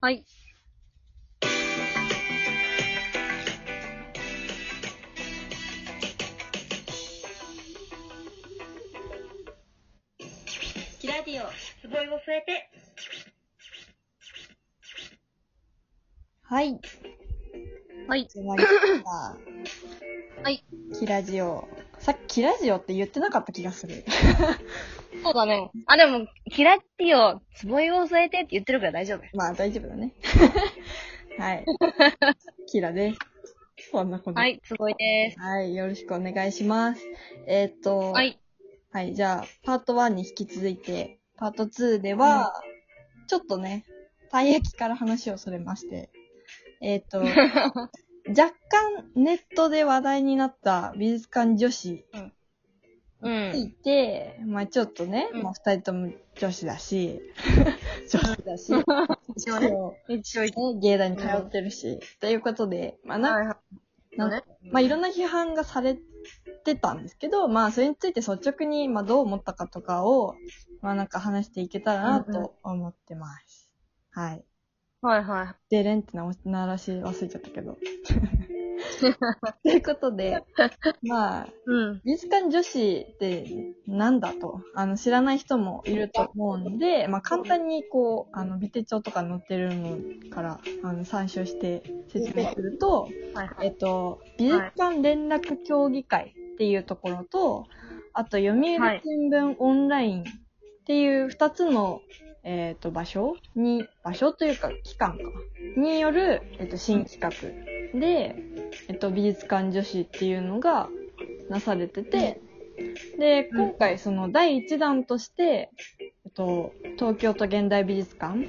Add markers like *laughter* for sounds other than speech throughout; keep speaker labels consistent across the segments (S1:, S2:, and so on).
S1: はい。
S2: キラディオ、すごいを添えて。
S3: はい。
S1: はい。
S3: 始まりました。
S1: はい。
S3: キラジオ。さっきキラジオって言ってなかった気がする。*laughs*
S1: そうだね。あ、でも、キラッティを、つぼいを添えてって言ってるから大丈夫。
S3: まあ大丈夫だね。*laughs* はい。キラです。こんなこと。
S1: はい、すごいです。
S3: はい。よろしくお願いします。えーっと、
S1: は。い。
S3: はい。じゃあ、パート1に引き続いて、パート2では、ちょっとね、たい焼きから話をそれまして、えーっと、*laughs* 若干ネットで話題になった美術館女子
S1: う
S3: にい
S1: ん。
S3: て、まあちょっとね、
S1: うん
S3: まあ二人とも女子だし、*laughs* 女子だし、
S1: 一応一応。
S3: ね芸大に通ってるし、ということで、まあなん
S1: はいはい。
S3: なん
S1: ね。
S3: まあいろんな批判がされてたんですけど、まあそれについて率直にまあどう思ったかとかを、まあなんか話していけたらなと思ってます。はい。
S1: はいは
S3: でれんって鳴らし忘れちゃったけど。*laughs* ということで、まあ、
S1: い。うん。
S3: 美術館女子ってなんだと、あの、知らない人もいると思うんで、まあ、簡単にこう、あの、美手帳とか載ってるのから、あの、参照して説明すると、
S1: はいはい。
S3: えっと、美術館連絡協議会っていうところと、あと、読売新聞オンラインっていう二つの、えっと、場所に、場所というか、機関か、による、えっと、新企画で、えっと、美術館女子っていうのがなされてて、で、
S1: うん
S3: 今回その第一弾として、えっと、東京都現代美術館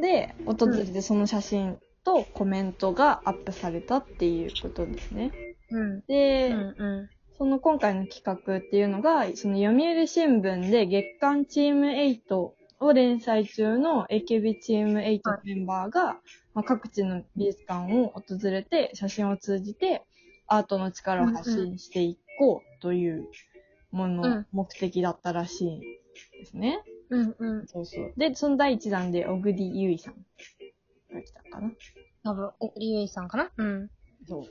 S3: で訪れてその写真とコメントがアップされたっていうことですね。
S1: うん。
S3: で、
S1: うんう
S3: その今回の企画っていうのが、その読売新聞で月刊チーム8を連載中の AKB チーム8のメンバーが、まあ、各地の美術館を訪れて写真を通じてアートの力を発信していこうというもの、
S1: うん
S3: 目的だったらしいですね。
S1: ん。うんうん。
S3: そうそう。で、その第一弾で小栗優衣さんが来たかな。
S1: 多分、お、りゆいさんかな？うん。
S3: そう。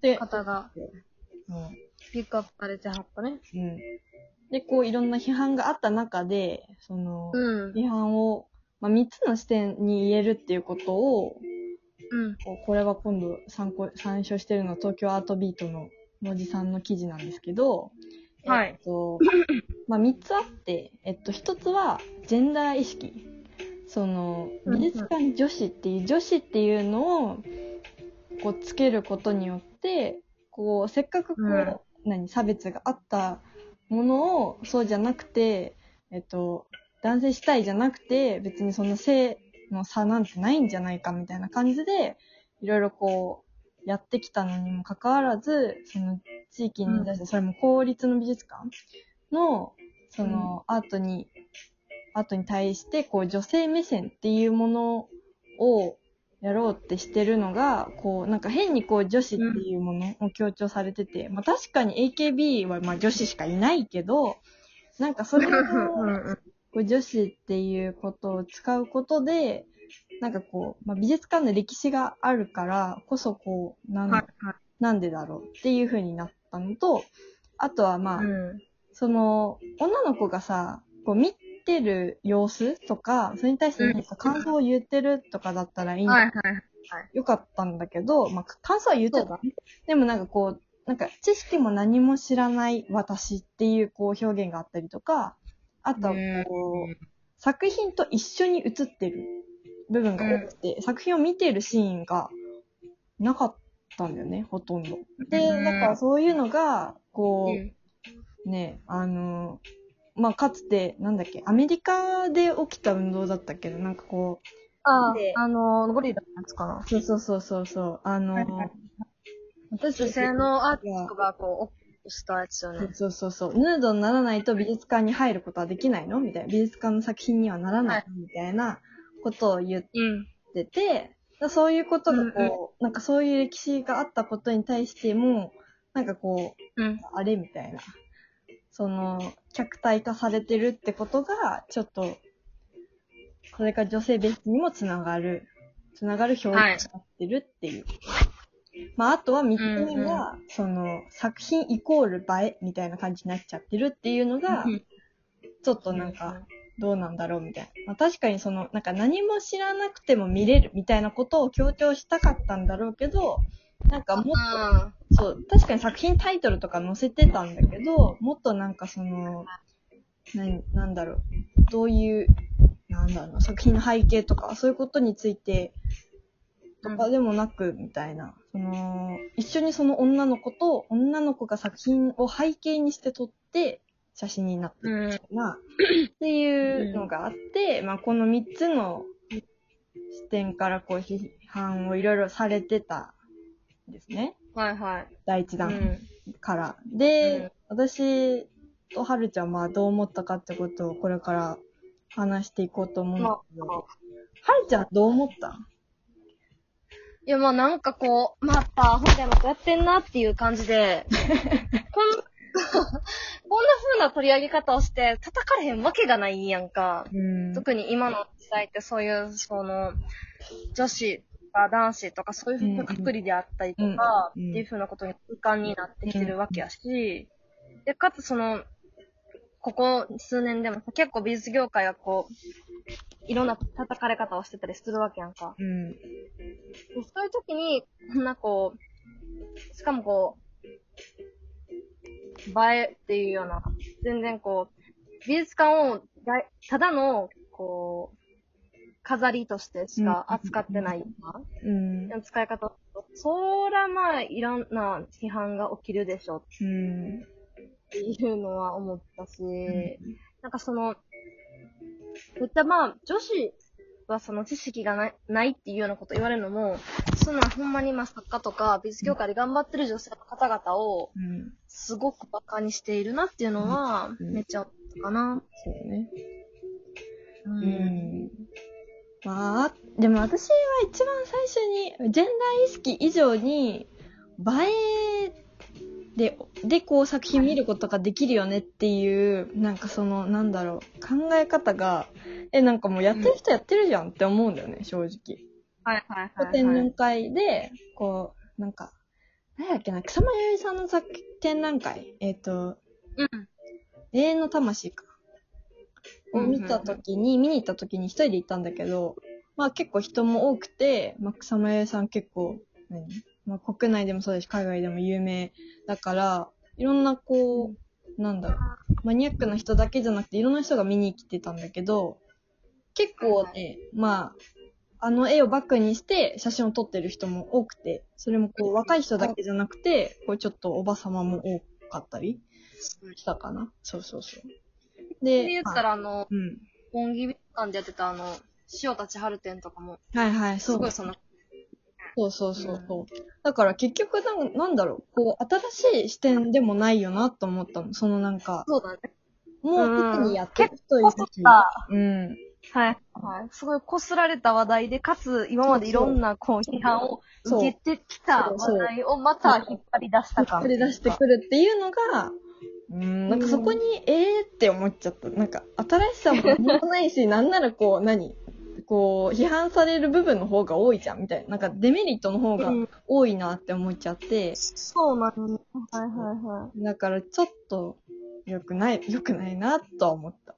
S3: で、
S1: 方が
S3: うん
S1: ピックアップされてはったね。
S3: うん。で、こういろんな批判があった中で、その、
S1: うん。
S3: 批判を、まあ、3つの視点に言えるっていうことを、
S1: うん。
S3: これは今度参考、参照してるのは東京アートビートの文字さんの記事なんですけど、
S1: はい
S3: えっと、まあ、3つあって、えっと、1つは、ジェンダー意識。その、
S1: うん
S3: 美術館女子っていう、女子っていうのを、こう、つけることによって、こう、せっかくこう、
S1: うん
S3: 何、差別があったものを、そうじゃなくて、えっと、男性主体じゃなくて、別にその性の差なんてないんじゃないかみたいな感じで、いろいろこう、やってきたのにもかかわらず、その地域に出して、それも公立の美術館の、そのアートに、アートに対して、こう女性目線っていうものをやろうってしてるのが、こう、なんか変にこう女子っていうものを強調されてて、まあ確かに AKB はまあ女子しかいないけど、なんかそれを *laughs* こう、女子っていうことを使うことで、なんかこう、まあ、美術館の歴史があるからこそこう、なん。なんでだろうっていう風になったのと、あとはまあ、
S1: うん。
S3: その、女の子がさ、こう見てる様子とか、それに対して何か感想を言ってるとかだったらいい。
S1: はいはい。
S3: よかったんだけど、まあ、感想は言ってた。でもなんかこう、なんか知識も何も知らない私っていうこう表現があったりとか、あとはこう、作品と一緒に映ってる部分が多くて、作品を見てるシーンがなかったんだよね、ほとんど。で、
S1: うん。
S3: だからそういうのが、こ
S1: うん。
S3: う、ね、あの、まあ、かつて、なんだっけ、アメリカで起きた運動だったけど、なんかこう、
S1: あ
S3: で
S1: あ、あの、ゴリラのやつかな。
S3: そうそうそうそうそう、あの、私
S1: 女性のアーティストがこう、したやつよね。
S3: そうそうそう。ヌードにならないと美術館に入ることはできないの？みたいな。美術館の作品にはならないの？みたいなことを言っ
S1: うん。
S3: てて、だそういうことがこう、
S1: うんうん
S3: なんかそういう歴史があったことに対しても、なんかこう、
S1: うん。
S3: あれ？みたいな。その、客体化されてるってことが、ちょっと、それから女性別にもつながる、つながる表現になってるっていう。まあ、あとは三つ目が、その、作品イコール映えみたいな感じになっちゃってるっていうのが、ちょっとなんか、どうなんだろうみたいな。まあ、確かにその、なんか何も知らなくても見れるみたいなことを強調したかったんだろうけど、なんかもっと、
S1: あ
S3: そう、確かに作品タイトルとか載せてたんだけど、もっとなんかその、ななんだろう、どういう、なんだろうな、作品の背景とか、そういうことについて、とかでもなく、みたいな。その、一緒にその女の子と、女の子が作品を背景にして撮って、写真になってるみたいな、っていうのがあって、まあこの三つの視点からこう批判をいろいろされてたんですね。
S1: はいはい。
S3: 第一弾
S1: うん。
S3: から。で、私とはるちゃんはまあどう思ったかってことをこれから話していこうと思うんだけど、はるちゃんどう思った？
S1: いや、まあなんかこう、また、本来またやってんなっていう感じで、*laughs* こん、*laughs* こんな風な取り上げ方をして叩かれへんわけがないやんか。
S3: うん
S1: 特に今の時代ってそういう、その、女子とか男子とかそういう風なくくりであったりとか、っていう風なことに空間になってきてるわけやし、で、かつその、ここ数年でも結構美術業界はこう、いろんな叩かれ方をしてたりするわけやんか。
S3: うん。
S1: でそういう時に、こんなこう、しかもこう、映えっていうような、全然こう、美術館をただの、こう、飾りとしてしか扱ってないよう
S3: うん。
S1: な使い方。そらまあ、いろんな批判が起きるでしょ
S3: うん。
S1: っていうのは思ったし、なんかその、絶対まあ、女子はその知識がないないっていうようなこと言われるのも、そんなほんまにまあ作家とか美術業界で頑張ってる女性の方々を
S3: うん。
S1: すごく馬鹿にしているなっていうのは、
S3: うん
S1: めっちゃ思ったかな。
S3: そうね。
S1: う
S3: うん。まあ、でも私は一番最初に、ジェンダー意識以上に、映えで、で、こう作品見ることができるよねっていう、なんかその、なんだろう、考え方が、え、なんかもうやってる人やってるじゃんって思うんだよね、正直。
S1: はいはいはい、
S3: 展覧
S1: はい。
S3: 会で、こう、なんか、何やっけな、草間彌生さんの作展覧会、えっ、と、
S1: うん。
S3: 永遠の魂か。を見たときに、見に行ったときに一人で行ったんだけど、まあ結構人も多くて、まあ草間彌生さん結構、何？まあ国内でもそうだし、海外でも有名だから、いろんなこう、なんだろう、マニアックな人だけじゃなくて、いろんな人が見に来てたんだけど、結構ね、まあ、あの絵をバックにして写真を撮ってる人も多くて、それもこう若い人だけじゃなくて、こうちょっとおばさまも多かったりしたかな。そうそうそう。で、
S1: で言ったらあの、
S3: うん。
S1: 本気館でやってたあの、塩立春展とかも、
S3: はいはい、そう
S1: すごい。その、
S3: そうそうそうそう。だから結局なん、なんだろう、こう、新しい視点でもないよなと思ったの。そのなんか、
S1: そうだね。
S3: もうにやってる人いうん。
S1: はい。はい。すごいこすられた話題で、かつ、今までいろんな、こう、批判を受けてきた話題をまた引っ張り出した感。
S3: これ出してくるっていうのが、うん、なんかそこに、ええーって思っちゃった。なんか、新しさも何もないし、*laughs* なんならこう、何？こう、批判される部分の方が多いじゃん、みたいな。なんか、デメリットの方が
S1: うん
S3: 多いなって思っちゃって、
S1: そうなのね。はいはいはい。
S3: だからちょっと、良くない、良くないなとは思った。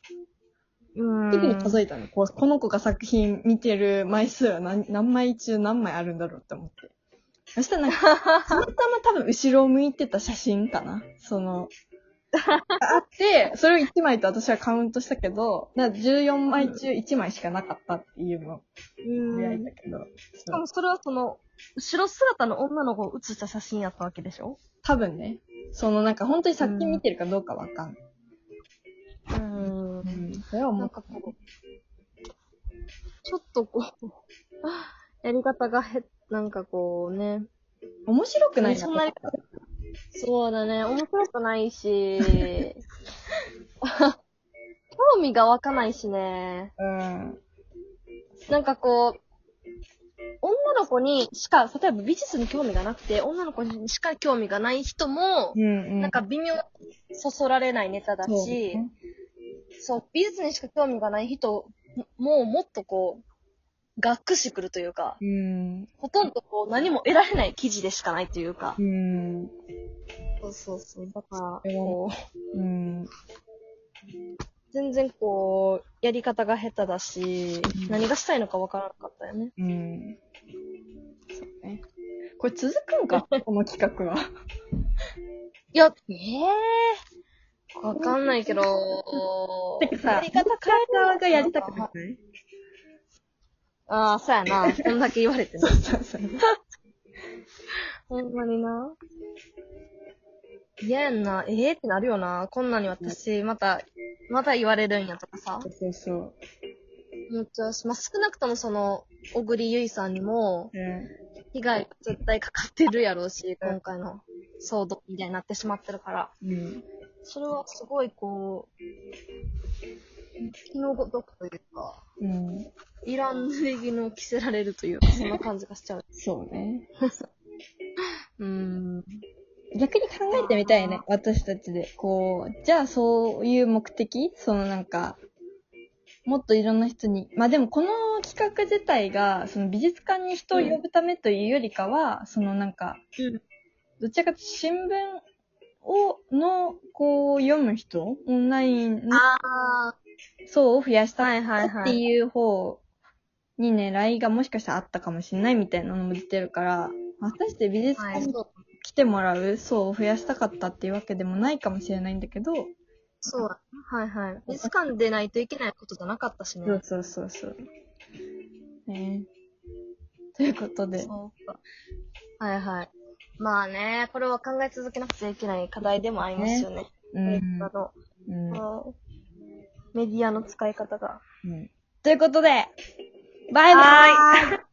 S1: うん。
S3: 特に数えたの。こう、この子が作品見てる枚数は何何枚中何枚あるんだろうって思って。そしたらなんか、*laughs* たまたま多分後ろを向いてた写真かな。その、あって、それを1枚と私はカウントしたけど、な14枚中1枚しかなかったっていうのを
S1: うん。
S3: やいたけど、
S1: しかもそれはその、後ろ姿の女の子を写した写真やったわけでしょ？
S3: 多分ね、そのなんか本当に作品見てるかどうかわかんない。
S1: うん
S3: うん。それは思
S1: な
S3: うん
S1: かこう、ちょっとこう、*laughs* やり方がへ、なんかこうね。
S3: 面白くないな
S1: そんなにそうだね、面白くないし、興味が湧かないしね。
S3: うん。
S1: なんかこう、女の子にしか、例えば美術に興味がなくて、女の子にしか興味がない人も、
S3: うんうん。
S1: なんか微妙にそそられないネタだ
S3: そう
S1: し、そう、美術にしか興味がない人もうもっとこう、がっくしくるというか、
S3: うん。
S1: ほとんどこう何も得られない記事でしかないというか。
S3: うん。
S1: そうそうそう。だから、こう、
S3: うん。
S1: 全然こう、やり方が下手だし、
S3: うん
S1: 何がしたいのかわからなかったよね。
S3: うん。そうね。これ続くんか？*laughs* この企画は。
S1: いや、ええわかんないけど、
S3: てかさ
S1: やり方変え
S3: 側がやりたくない
S1: ああ、そうやな。*laughs* こんだけ言われてね。
S3: そうそう。
S1: ほんまにな。嫌やんな。ええってなるよな。こんなに私、また、また言われるんやとかさ。
S3: そうそう。
S1: 思っちゃうし、まあ、少なくともその、小栗ゆいさんにも、
S3: うん。
S1: 被害絶対かかってるやろうし、今回の騒動みたいになってしまってるから。
S3: うん。
S1: それはすごいこう、気のごとくというか、
S3: うん。
S1: いらん礼儀の着せられるというか、そんな感じがしちゃう。
S3: そうね。*laughs*
S1: うーん。
S3: 逆に考えてみたいね、私たちで。こう、じゃあそういう目的？そのなんか、もっといろんな人に。まあでもこの企画自体が、その美術館に人を呼ぶためというよりかは、そのなんか、
S1: うん
S3: どちらかというと新聞を、の、こう、読む人？オンラインの？
S1: あ
S3: 層を増やし
S1: あ、
S3: た。っていう方に狙いがもしかしたらあったかもしれないみたいなのも出てるから、果たして美術
S1: はい、
S3: 館。来てもらう層を増やしたかったっていうわけでもないかもしれないんだけど、
S1: そうだ。はいはい。美術館でないといけないことじゃなかったしね。
S3: そうそうそうそう。ねということで、
S1: そうか。はいはい。まあね、これは考え続けなくちゃいけない課題でもありますよね。
S3: うん
S1: あの、
S3: うん
S1: うんメディアの使い方が。
S3: うんということで、バイバイ